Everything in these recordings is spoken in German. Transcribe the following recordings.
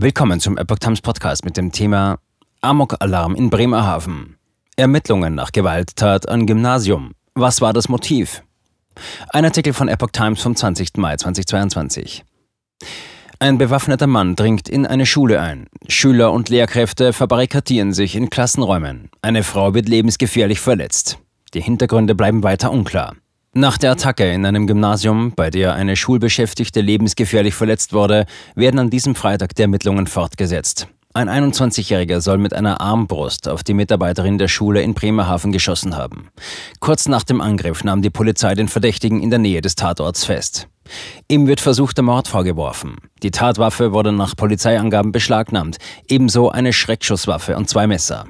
Willkommen zum Epoch Times Podcast mit dem Thema Amok-Alarm in Bremerhaven. Ermittlungen nach Gewalttat an Gymnasium. Was war das Motiv? Ein Artikel von Epoch Times vom 20. Mai 2022. Ein bewaffneter Mann dringt in eine Schule ein. Schüler und Lehrkräfte verbarrikadieren sich in Klassenräumen. Eine Frau wird lebensgefährlich verletzt. Die Hintergründe bleiben weiter unklar. Nach der Attacke in einem Gymnasium, bei der eine Schulbeschäftigte lebensgefährlich verletzt wurde, werden an diesem Freitag die Ermittlungen fortgesetzt. Ein 21-Jähriger soll mit einer Armbrust auf die Mitarbeiterin der Schule in Bremerhaven geschossen haben. Kurz nach dem Angriff nahm die Polizei den Verdächtigen in der Nähe des Tatorts fest. Ihm wird versuchter Mord vorgeworfen. Die Tatwaffe wurde nach Polizeiangaben beschlagnahmt, ebenso eine Schreckschusswaffe und zwei Messer.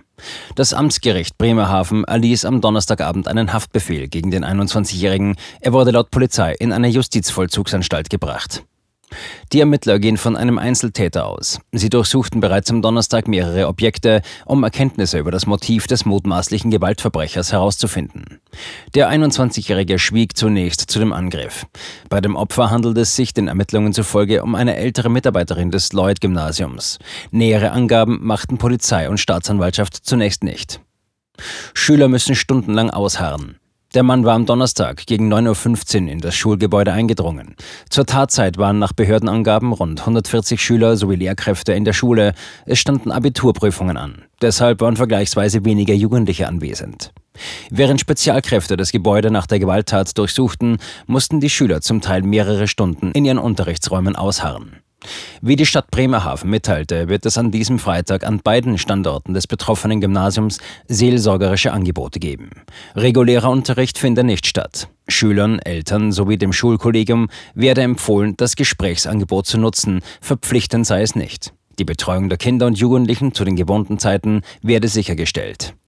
Das Amtsgericht Bremerhaven erließ am Donnerstagabend einen Haftbefehl gegen den 21-Jährigen. Er wurde laut Polizei in eine Justizvollzugsanstalt gebracht. Die Ermittler gehen von einem Einzeltäter aus. Sie durchsuchten bereits am Donnerstag mehrere Objekte, um Erkenntnisse über das Motiv des mutmaßlichen Gewaltverbrechers herauszufinden. Der 21-Jährige schwieg zunächst zu dem Angriff. Bei dem Opfer handelt es sich den Ermittlungen zufolge um eine ältere Mitarbeiterin des Lloyd-Gymnasiums. Nähere Angaben machten Polizei und Staatsanwaltschaft zunächst nicht. Schüler müssen stundenlang ausharren. Der Mann war am Donnerstag gegen 9.15 Uhr in das Schulgebäude eingedrungen. Zur Tatzeit waren nach Behördenangaben rund 140 Schüler sowie Lehrkräfte in der Schule. Es standen Abiturprüfungen an. Deshalb waren vergleichsweise weniger Jugendliche anwesend. Während Spezialkräfte das Gebäude nach der Gewalttat durchsuchten, mussten die Schüler zum Teil mehrere Stunden in ihren Unterrichtsräumen ausharren. Wie die Stadt Bremerhaven mitteilte, wird es an diesem Freitag an beiden Standorten des betroffenen Gymnasiums seelsorgerische Angebote geben. Regulärer Unterricht finde nicht statt. Schülern, Eltern sowie dem Schulkollegium werde empfohlen, das Gesprächsangebot zu nutzen, verpflichtend sei es nicht. Die Betreuung der Kinder und Jugendlichen zu den gewohnten Zeiten werde sichergestellt.